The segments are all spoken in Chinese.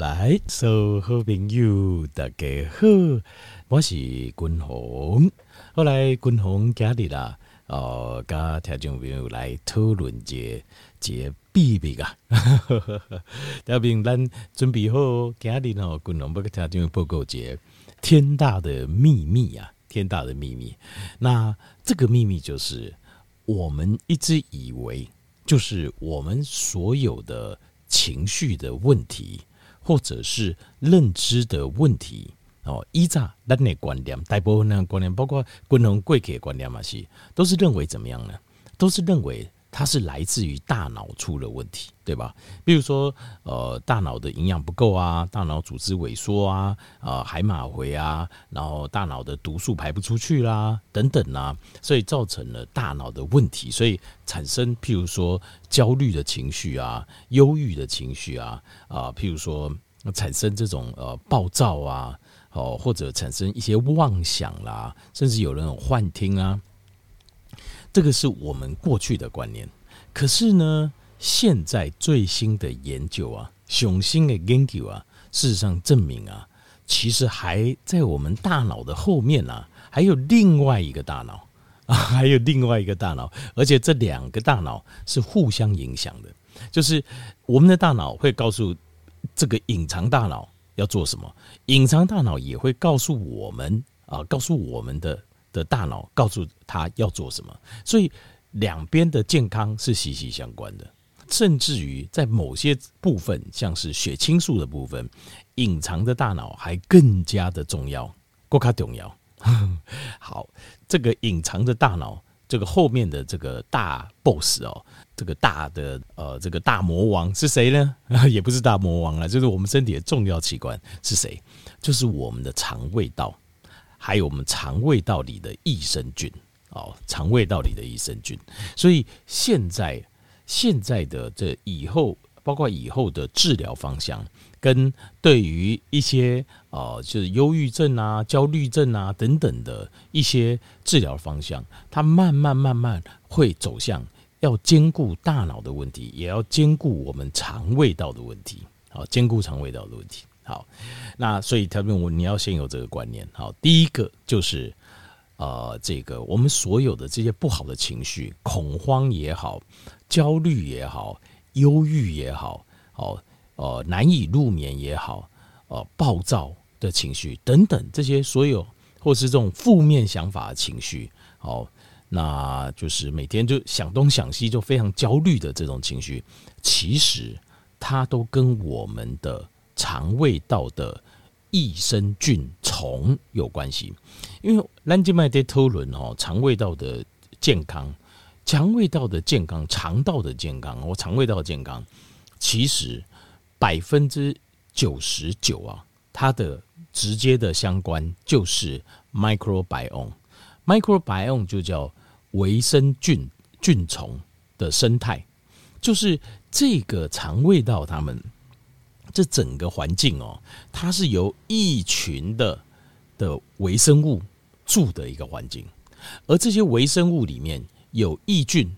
来，所有好朋友大家好，我是君鸿。后来君鸿今日啦，哦，跟听众朋友来讨论一个秘密啊。嘉宾，咱准备好今日呢，君鸿要跟听众报告一个天大的秘密啊，天大的秘密。那这个秘密就是，我们一直以为。就是我们所有的情绪的问题，或者是认知的问题哦。依照咱的观念，大部分的观念，包括共同贵客观念嘛，是都是认为怎么样呢？都是认为。它是来自于大脑出了问题，对吧？比如说，呃，大脑的营养不够啊，大脑组织萎缩啊，呃，海马回啊，然后大脑的毒素排不出去啦，等等啊，所以造成了大脑的问题，所以产生譬如说焦虑的情绪啊，忧郁的情绪啊，啊、呃，譬如说产生这种呃暴躁啊，哦，或者产生一些妄想啦，甚至有人有幻听啊。这个是我们过去的观念，可是呢，现在最新的研究啊，雄心的研究啊，事实上证明啊，其实还在我们大脑的后面啊，还有另外一个大脑啊，还有另外一个大脑，而且这两个大脑是互相影响的，就是我们的大脑会告诉这个隐藏大脑要做什么，隐藏大脑也会告诉我们啊，告诉我们的。的大脑告诉他要做什么，所以两边的健康是息息相关的，甚至于在某些部分，像是血清素的部分，隐藏的大脑还更加的重要，更加重要。好，这个隐藏的大脑，这个后面的这个大 boss 哦，这个大的呃，这个大魔王是谁呢？也不是大魔王了，就是我们身体的重要器官是谁？就是我们的肠胃道。还有我们肠胃道里的益生菌哦，肠胃道里的益生菌。所以现在现在的这以后，包括以后的治疗方向，跟对于一些呃，就是忧郁症啊、焦虑症啊等等的一些治疗方向，它慢慢慢慢会走向要兼顾大脑的问题，也要兼顾我们肠胃道的问题，好，兼顾肠胃道的问题。好，那所以他问我你要先有这个观念。好，第一个就是，呃，这个我们所有的这些不好的情绪，恐慌也好，焦虑也好，忧郁也好，哦，呃，难以入眠也好，呃，暴躁的情绪等等，这些所有或是这种负面想法的情绪，好，那就是每天就想东想西，就非常焦虑的这种情绪，其实它都跟我们的。肠胃道的益生菌虫有关系，因为兰吉麦德讨论哦，肠胃道的健康，肠胃道的健康，肠道的健康，我肠胃道的健康，其实百分之九十九啊，它的直接的相关就是 microbiome，microbiome 就叫微生菌菌丛的生态，就是这个肠胃道他们。这整个环境哦，它是由一群的的微生物住的一个环境，而这些微生物里面有益菌，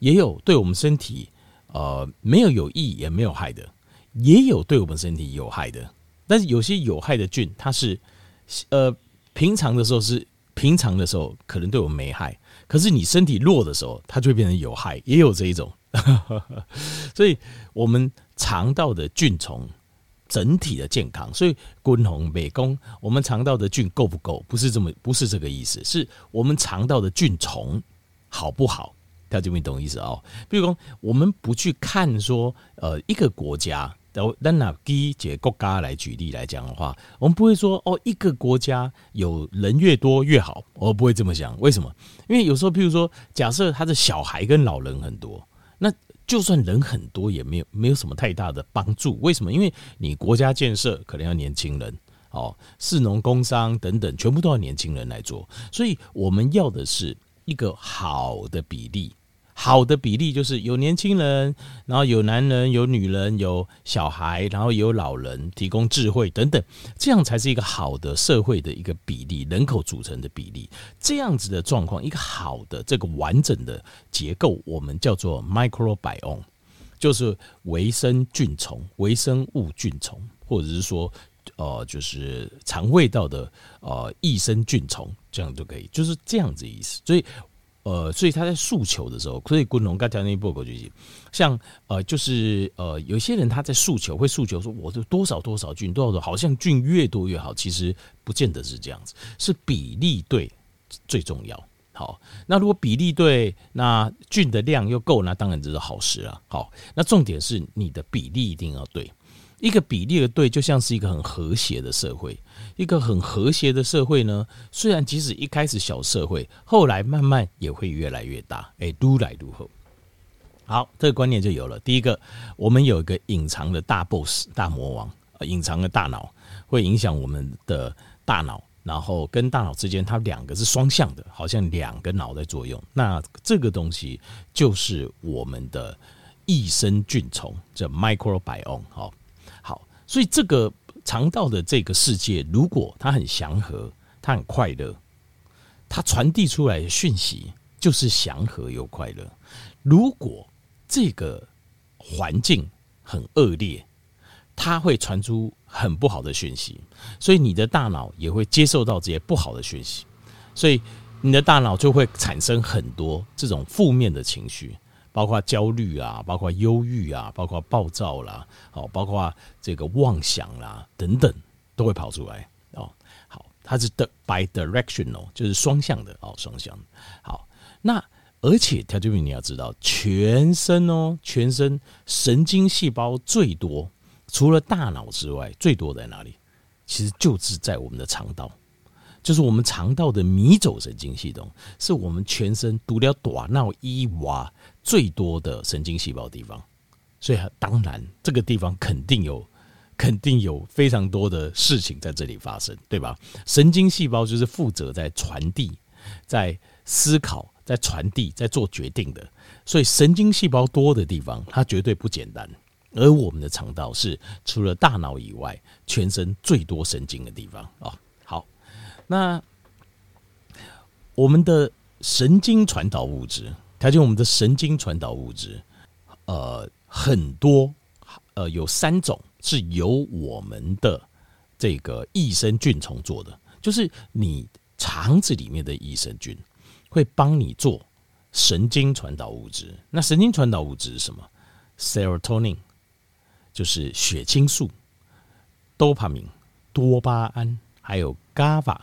也有对我们身体呃没有有益也没有害的，也有对我们身体有害的。但是有些有害的菌，它是呃平常的时候是平常的时候可能对我们没害，可是你身体弱的时候，它就会变成有害，也有这一种。所以我们。肠道的菌虫整体的健康，所以均衡美工，我们肠道的菌够不够？不是这么，不是这个意思，是我们肠道的菌虫好不好？大家就没懂意思哦。比如说，我们不去看说，呃，一个国家，咱拿第一节国家来举例来讲的话，我们不会说哦，一个国家有人越多越好，我不会这么想。为什么？因为有时候，譬如说，假设他的小孩跟老人很多，那。就算人很多，也没有没有什么太大的帮助。为什么？因为你国家建设可能要年轻人，哦，市农工商等等，全部都要年轻人来做。所以我们要的是一个好的比例。好的比例就是有年轻人，然后有男人、有女人、有小孩，然后有老人，提供智慧等等，这样才是一个好的社会的一个比例，人口组成的比例。这样子的状况，一个好的这个完整的结构，我们叫做 microbiome，就是微生菌虫、微生物菌虫，或者是说，呃，就是肠胃道的呃益生菌虫，这样就可以，就是这样子意思。所以，呃，所以他在诉求的时候，所以滚龙刚才那报告就是，像呃，就是呃，有些人他在诉求会诉求说，我的多少多少菌，多少多少，好像菌越多越好，其实不见得是这样子，是比例对最重要。好，那如果比例对，那菌的量又够，那当然这是好事了。好，那重点是你的比例一定要对，一个比例的对，就像是一个很和谐的社会。一个很和谐的社会呢，虽然即使一开始小社会，后来慢慢也会越来越大。哎，越来越好。好，这个观念就有了。第一个，我们有一个隐藏的大 boss 大魔王，隐藏的大脑会影响我们的大脑。然后跟大脑之间，它两个是双向的，好像两个脑在作用。那这个东西就是我们的益生菌虫，这 microbiome。好，好，所以这个肠道的这个世界，如果它很祥和，它很快乐，它传递出来的讯息就是祥和又快乐。如果这个环境很恶劣，它会传出很不好的讯息，所以你的大脑也会接受到这些不好的讯息，所以你的大脑就会产生很多这种负面的情绪，包括焦虑啊，包括忧郁啊，包括暴躁啦，好，包括这个妄想啦等等，都会跑出来哦。好，它是的 bidirectional，就是双向的哦，双向。好，那而且条件品你要知道，全身哦，全身神经细胞最多。除了大脑之外，最多在哪里？其实就是在我们的肠道，就是我们肠道的迷走神经系统，是我们全身除了大脑以外最多的神经细胞地方。所以，当然这个地方肯定有，肯定有非常多的事情在这里发生，对吧？神经细胞就是负责在传递、在思考、在传递、在做决定的。所以，神经细胞多的地方，它绝对不简单。而我们的肠道是除了大脑以外，全身最多神经的地方啊。那我们的神经传导物质，条件我们的神经传导物质，呃，很多，呃，有三种是由我们的这个益生菌虫做的，就是你肠子里面的益生菌会帮你做神经传导物质。那神经传导物质是什么？Serotonin。就是血清素、多巴胺、多巴胺，还有 GABA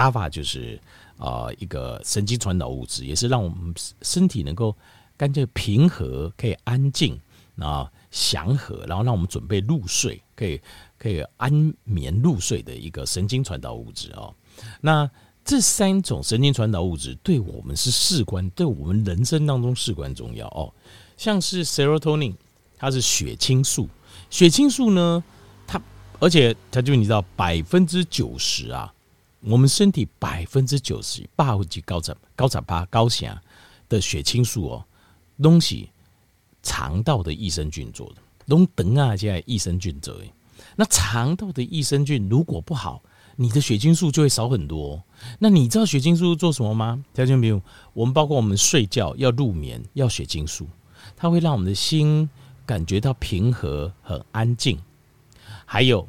GABA，GABA 就是啊一个神经传导物质，也是让我们身体能够干脆平和，可以安静啊祥和，然后让我们准备入睡，可以可以安眠入睡的一个神经传导物质哦。那这三种神经传导物质对我们是事关，对我们人生当中事关重要哦。像是 Serotonin，它是血清素。血清素呢，它而且它就你知道百分之九十啊，我们身体百分之九十八或几高产高产趴高血的血清素哦，东西肠道的益生菌做的，都等啊这些益生菌做的。那肠道的益生菌如果不好，你的血清素就会少很多。那你知道血清素做什么吗？条件比如我们包括我们睡觉要入眠要血清素，它会让我们的心。感觉到平和、很安静，还有，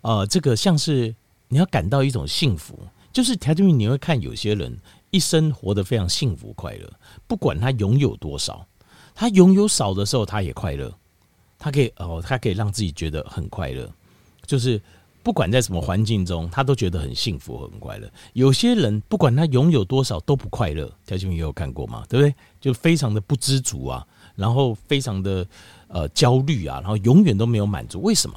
呃，这个像是你要感到一种幸福，就是条件你会看有些人一生活得非常幸福快乐，不管他拥有多少，他拥有少的时候他也快乐，他可以哦，他可以让自己觉得很快乐，就是不管在什么环境中，他都觉得很幸福、很快乐。有些人不管他拥有多少都不快乐，条件也有看过吗？对不对？就非常的不知足啊，然后非常的。呃，焦虑啊，然后永远都没有满足，为什么？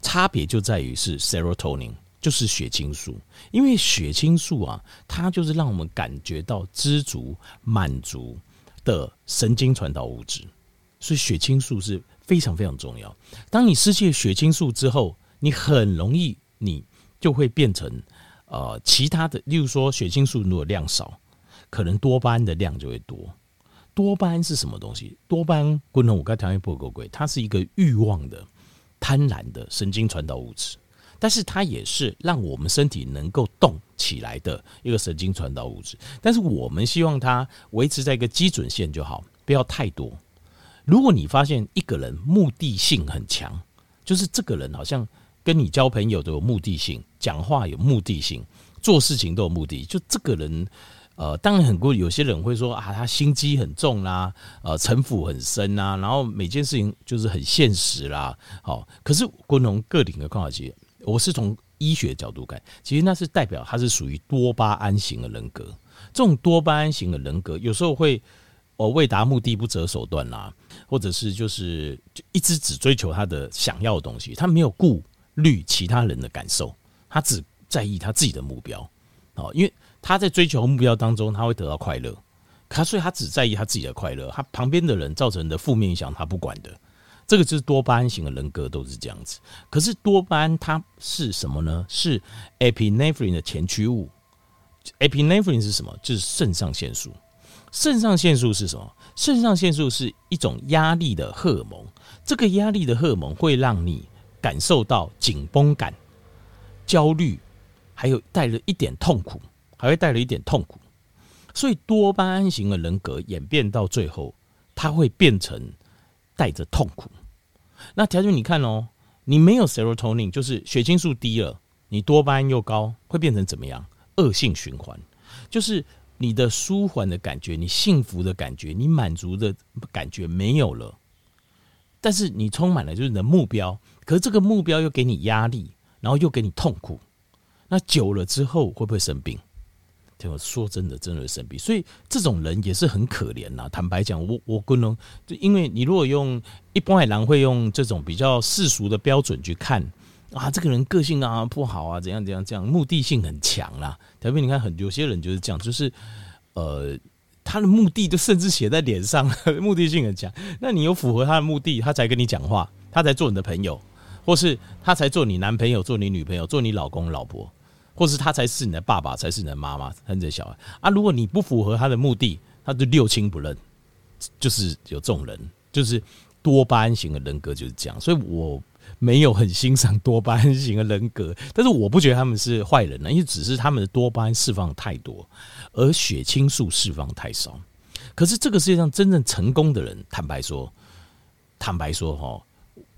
差别就在于是 serotonin，就是血清素。因为血清素啊，它就是让我们感觉到知足、满足的神经传导物质，所以血清素是非常非常重要。当你失去血清素之后，你很容易你就会变成呃其他的，例如说血清素如果量少，可能多巴胺的量就会多。多巴胺是什么东西？多巴胺，共同五个条件不够贵，它是一个欲望的、贪婪的神经传导物质，但是它也是让我们身体能够动起来的一个神经传导物质。但是我们希望它维持在一个基准线就好，不要太多。如果你发现一个人目的性很强，就是这个人好像跟你交朋友都有目的性，讲话有目的性，做事情都有目的，就这个人。呃，当然很多有些人会说啊，他心机很重啦、啊，呃，城府很深啊，然后每件事情就是很现实啦。好，可是昆龙个体的看法，其实我是从医学角度看，其实那是代表他是属于多巴胺型的人格。这种多巴胺型的人格，有时候会哦为达目的不择手段啦、或者是就是就一直只追求他的想要的东西，他没有顾虑其他人的感受，他只在意他自己的目标。哦，因为。他在追求目标当中，他会得到快乐，他所以他只在意他自己的快乐，他旁边的人造成的负面影响他不管的，这个就是多巴胺型的人格都是这样子。可是多巴胺它是什么呢？是 epinephrine 的前驱物。epinephrine 是什么？就是肾上腺素。肾上腺素是什么？肾上腺素是一种压力的荷尔蒙。这个压力的荷尔蒙会让你感受到紧绷感、焦虑，还有带了一点痛苦。还会带了一点痛苦，所以多巴胺型的人格演变到最后，它会变成带着痛苦。那条件你看哦，你没有 serotonin，就是血清素低了，你多巴胺又高，会变成怎么样？恶性循环，就是你的舒缓的感觉，你幸福的感觉，你满足的感觉没有了。但是你充满了就是你的目标，可是这个目标又给你压力，然后又给你痛苦。那久了之后会不会生病？我说真的，真的生病，所以这种人也是很可怜呐。坦白讲，我我可能就因为你如果用一般海狼会用这种比较世俗的标准去看啊，这个人个性啊不好啊，怎样怎样这样，目的性很强啦。特别你看，很有些人就是这样，就是呃，他的目的就甚至写在脸上，目的性很强。那你有符合他的目的，他才跟你讲话，他才做你的朋友，或是他才做你男朋友、做你女朋友、做你老公、老婆。或是他才是你的爸爸，才是你的妈妈，生的小孩啊！如果你不符合他的目的，他就六亲不认，就是有这种人，就是多巴胺型的人格就是这样。所以我没有很欣赏多巴胺型的人格，但是我不觉得他们是坏人呢，因为只是他们的多巴胺释放太多，而血清素释放太少。可是这个世界上真正成功的人，坦白说，坦白说哈，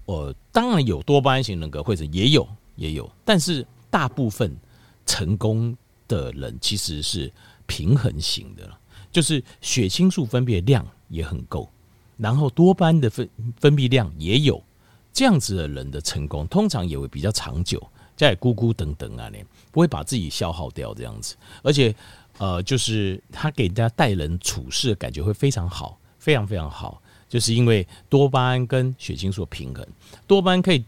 我当然有多巴胺型人格，或者也有也有，但是大部分。成功的人其实是平衡型的，就是血清素分泌量也很够，然后多巴胺的分分泌量也有，这样子的人的成功通常也会比较长久，在咕咕等等啊，不会把自己消耗掉这样子，而且呃，就是他给人家待人处事的感觉会非常好，非常非常好，就是因为多巴胺跟血清素平衡，多巴胺可以。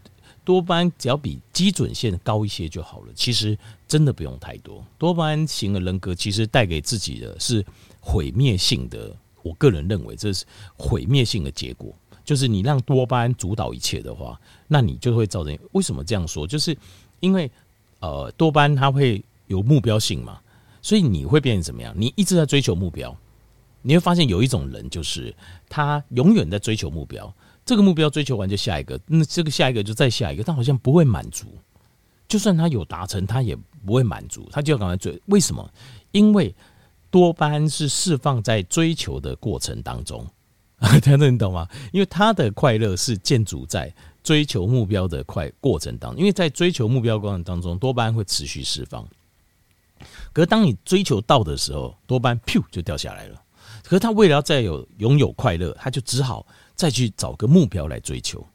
多巴胺只要比基准线高一些就好了，其实真的不用太多。多巴胺型的人格其实带给自己的是毁灭性的，我个人认为这是毁灭性的结果。就是你让多巴胺主导一切的话，那你就会造成。为什么这样说？就是因为呃，多巴胺它会有目标性嘛，所以你会变成怎么样？你一直在追求目标，你会发现有一种人就是他永远在追求目标。这个目标追求完就下一个，那这个下一个就再下一个，他好像不会满足。就算他有达成，他也不会满足，他就要赶快追。为什么？因为多巴胺是释放在追求的过程当中，听得你懂吗？因为他的快乐是建筑在追求目标的快过程当中，因为在追求目标过程当中，多巴胺会持续释放。可是当你追求到的时候，多巴胺噗就掉下来了。可是他为了要再有拥有快乐，他就只好。再去找个目标来追求，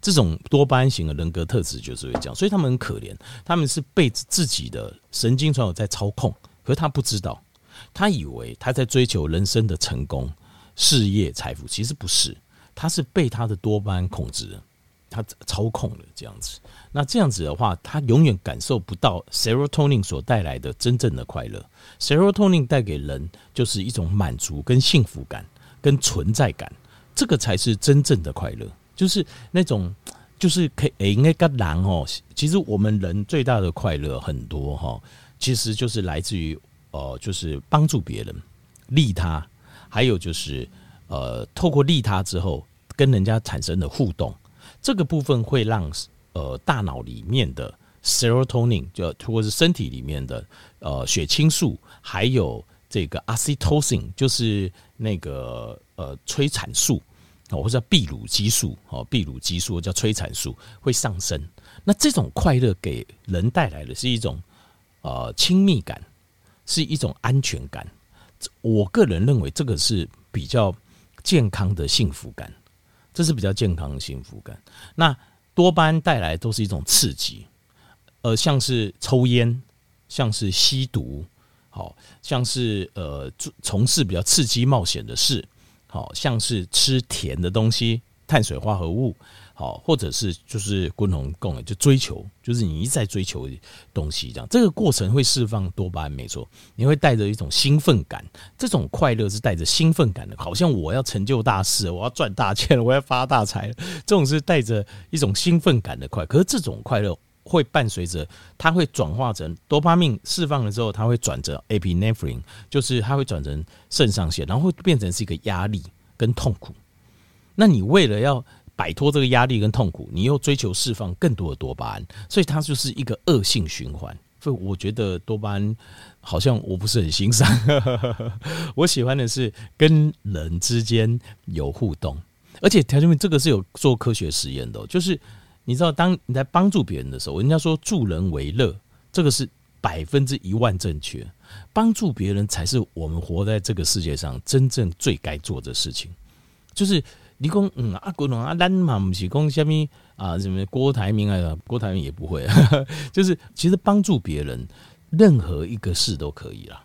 这种多巴胺型的人格特质就是会这样，所以他们很可怜，他们是被自己的神经传导在操控，可是他不知道，他以为他在追求人生的成功、事业、财富，其实不是，他是被他的多巴胺控制，他操控了这样子。那这样子的话，他永远感受不到 serotonin 所带来的真正的快乐。serotonin 带给人就是一种满足、跟幸福感、跟存在感。这个才是真正的快乐，就是那种，就是可以诶，应该跟狼哦。其实我们人最大的快乐很多哈，其实就是来自于呃，就是帮助别人、利他，还有就是呃，透过利他之后跟人家产生的互动，这个部分会让呃大脑里面的 serotonin 就或者是身体里面的呃血清素，还有这个 oxytocin 就是那个。呃，催产素，哦，或者叫泌乳激素哦，泌乳激素叫催产素会上升。那这种快乐给人带来的是一种呃亲密感，是一种安全感。我个人认为这个是比较健康的幸福感，这是比较健康的幸福感。那多巴胺带来都是一种刺激，呃，像是抽烟，像是吸毒，好像是呃从事比较刺激冒险的事，好像是吃甜的东西，碳水化合物。好，或者是就是共同共就追求，就是你一再追求东西，这样这个过程会释放多巴胺，没错，你会带着一种兴奋感，这种快乐是带着兴奋感的，好像我要成就大事，我要赚大钱，我要发大财，这种是带着一种兴奋感的快。可是这种快乐会伴随着，它会转化成多巴胺释放了之后，它会转成 epinephrine，就是它会转成肾上腺，然后会变成是一个压力跟痛苦。那你为了要摆脱这个压力跟痛苦，你又追求释放更多的多巴胺，所以它就是一个恶性循环。所以我觉得多巴胺好像我不是很欣赏，我喜欢的是跟人之间有互动，而且条件面这个是有做科学实验的，就是你知道，当你在帮助别人的时候，人家说助人为乐，这个是百分之一万正确，帮助别人才是我们活在这个世界上真正最该做的事情，就是。你讲嗯啊，郭龙啊，咱嘛不是讲什么啊，什么郭台铭啊，郭台铭也不会，就是其实帮助别人，任何一个事都可以啦。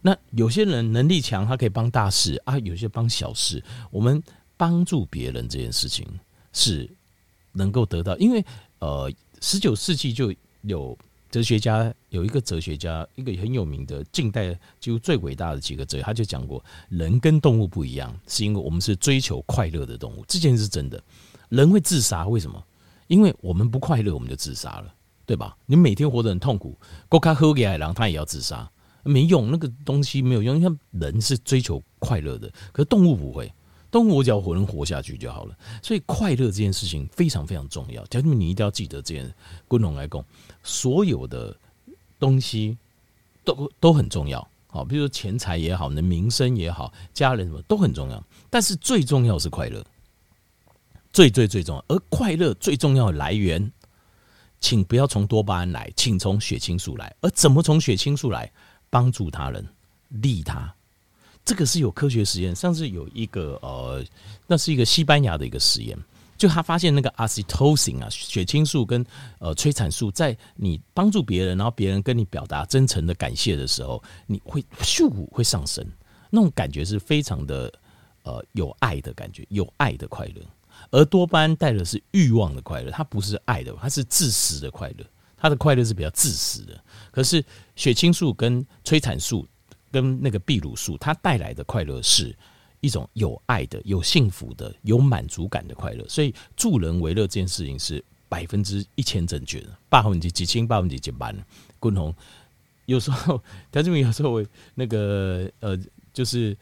那有些人能力强，他可以帮大事啊；有些帮小事，我们帮助别人这件事情是能够得到，因为呃，十九世纪就有。哲学家有一个哲学家，一个很有名的近代几乎最伟大的几个哲，他就讲过，人跟动物不一样，是因为我们是追求快乐的动物。这件事是真的，人会自杀，为什么？因为我们不快乐，我们就自杀了，对吧？你每天活得很痛苦，够卡喝给海狼，他也要自杀，没用，那个东西没有用。因为人是追求快乐的，可是动物不会。动物只要活能活下去就好了，所以快乐这件事情非常非常重要。条件你一定要记得这件。滚龙来讲，所有的东西都都很重要，好，比如说钱财也好，你的名声也好，家人什么都很重要。但是最重要是快乐，最最最重要。而快乐最重要的来源，请不要从多巴胺来，请从血清素来。而怎么从血清素来？帮助他人，利他。这个是有科学实验，上次有一个呃，那是一个西班牙的一个实验，就他发现那个 oxytocin 啊，血清素跟呃催产素，在你帮助别人，然后别人跟你表达真诚的感谢的时候，你会咻会上升，那种感觉是非常的呃有爱的感觉，有爱的快乐。而多巴胺带的是欲望的快乐，它不是爱的，它是自私的快乐，它的快乐是比较自私的。可是血清素跟催产素。跟那个秘鲁树，它带来的快乐是一种有爱的、有幸福的、有满足感的快乐。所以助人为乐这件事情是百分之一千正确的，百分之几千、百分之几万。共同有时候，他这边有时候那个呃，就是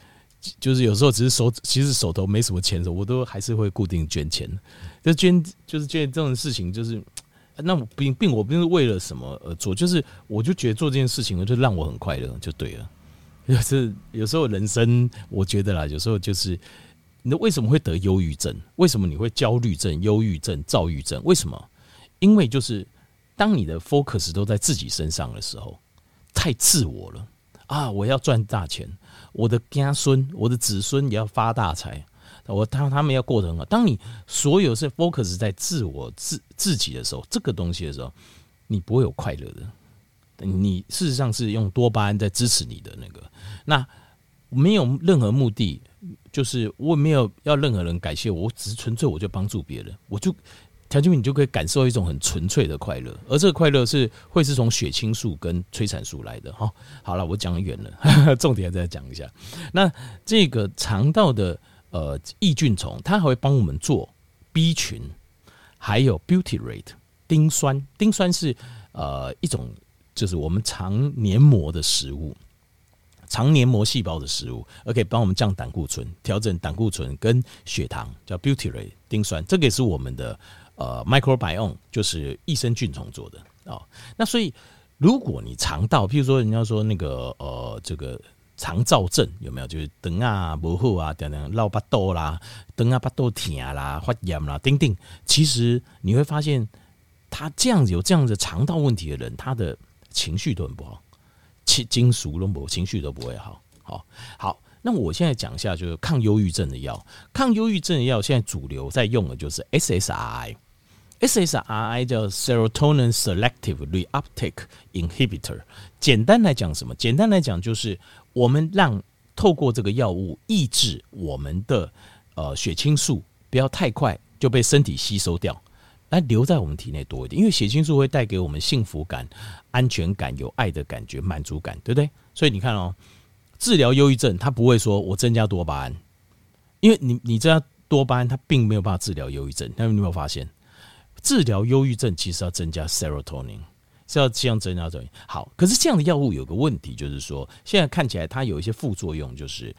就是有时候只是手其实手头没什么钱的时候，我都还是会固定捐钱。就捐就是捐这种事情，就是那并并我不是为了什么而做，就是我就觉得做这件事情就让我很快乐，就对了。就是有时候人生，我觉得啦，有时候就是，你为什么会得忧郁症？为什么你会焦虑症、忧郁症、躁郁症？为什么？因为就是当你的 focus 都在自己身上的时候，太自我了啊！我要赚大钱，我的家孙、我的子孙也要发大财，我他他们要过得很好。当你所有是 focus 在自我自自己的时候，这个东西的时候，你不会有快乐的。你事实上是用多巴胺在支持你的那个，那没有任何目的，就是我没有要任何人感谢我，只是纯粹我就帮助别人，我就条件你就可以感受一种很纯粹的快乐，而这个快乐是会是从血清素跟催产素来的哈。好了，我讲远了，重点再讲一下。那这个肠道的呃益菌虫，它还会帮我们做 B 群，还有 Beauty Rate 丁酸，丁酸是呃一种。就是我们肠黏膜的食物，肠黏膜细胞的食物，而可以帮我们降胆固醇、调整胆固醇跟血糖，叫 butyrate 丁酸，这个也是我们的呃 microbiome，就是益生菌虫做的啊、哦。那所以，如果你肠道，譬如说人家说那个呃这个肠燥症有没有？就是肠啊不好啊，等等，绕巴豆啦，肠啊巴肚疼啦，发炎啦，叮叮。其实你会发现，他这样子有这样子肠道问题的人，他的情绪都很不好，情金属都不情绪都不会好。好，好，那我现在讲一下，就是抗忧郁症的药。抗忧郁症的药现在主流在用的就是 SSRI。SSRI 叫 Serotonin Selective Reuptake Inhibitor。简单来讲，什么？简单来讲，就是我们让透过这个药物抑制我们的呃血清素，不要太快就被身体吸收掉，来留在我们体内多一点。因为血清素会带给我们幸福感、安全感、有爱的感觉、满足感，对不对？所以你看哦，治疗忧郁症，它不会说我增加多巴胺，因为你你增加多巴胺，它并没有办法治疗忧郁症。那你有没有发现？治疗忧郁症其实要增加 serotonin，是要这样增加的。好，可是这样的药物有个问题，就是说现在看起来它有一些副作用，就是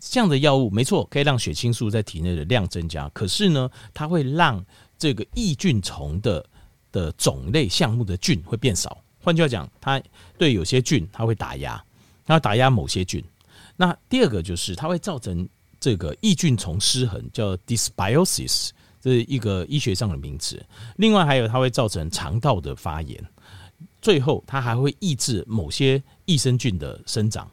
这样的药物没错，可以让血清素在体内的量增加，可是呢，它会让这个益菌虫的的种类项目的菌会变少。换句话讲，它对有些菌它会打压，它打压某些菌。那第二个就是它会造成这个益菌虫失衡，叫 dysbiosis。这是一个医学上的名词。另外还有，它会造成肠道的发炎。最后，它还会抑制某些益生菌的生长。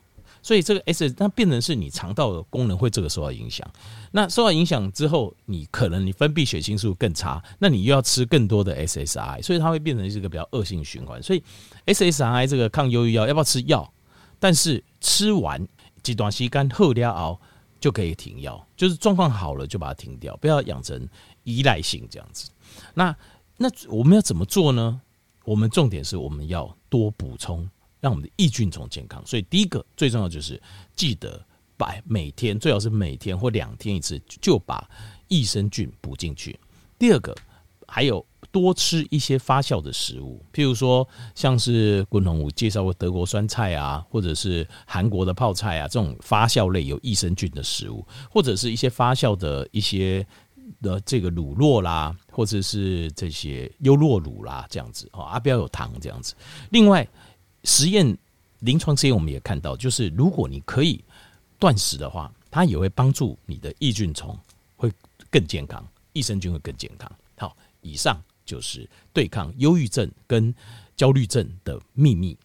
所以，这个 S 它变成是你肠道的功能会这个受到影响。那受到影响之后，你可能你分泌血清素更差，那你又要吃更多的 SSRI，所以它会变成是一个比较恶性循环。所以，SSRI 这个抗忧郁药要不要吃药？但是吃完几段时间后了熬就可以停药，就是状况好了就把它停掉，不要养成。依赖性这样子，那那我们要怎么做呢？我们重点是我们要多补充，让我们的益菌虫健康。所以第一个最重要就是记得把每天最好是每天或两天一次就把益生菌补进去。第二个还有多吃一些发酵的食物，譬如说像是滚龙武介绍过德国酸菜啊，或者是韩国的泡菜啊，这种发酵类有益生菌的食物，或者是一些发酵的一些。的这个乳酪啦，或者是这些优酪乳啦，这样子啊，啊不要有糖这样子。另外，实验临床实验我们也看到，就是如果你可以断食的话，它也会帮助你的益菌虫会更健康，益生菌会更健康。好，以上就是对抗忧郁症跟焦虑症的秘密。